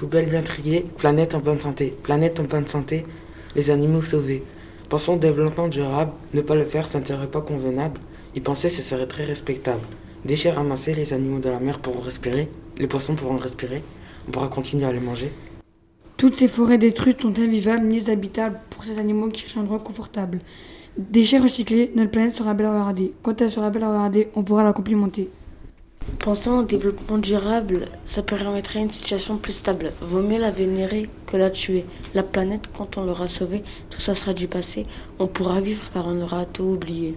Poubelle bien triée, planète en bonne santé. Planète en bonne santé, les animaux sauvés. Pensons au développement durable, ne pas le faire, ça ne serait pas convenable. Y penser, ce serait très respectable. Déchets ramassés, les animaux de la mer pourront respirer, les poissons pourront respirer, on pourra continuer à les manger. Toutes ces forêts détruites sont invivables ni habitables pour ces animaux qui cherchent un endroit confortable. Déchets recyclés, notre planète sera belle à regarder. Quand elle sera belle à regarder, on pourra la complimenter. Pensant au développement durable, ça permettrait une situation plus stable. Vaut mieux la vénérer que la tuer. La planète, quand on l'aura sauvée, tout ça sera du passé. On pourra vivre car on aura tout oublié.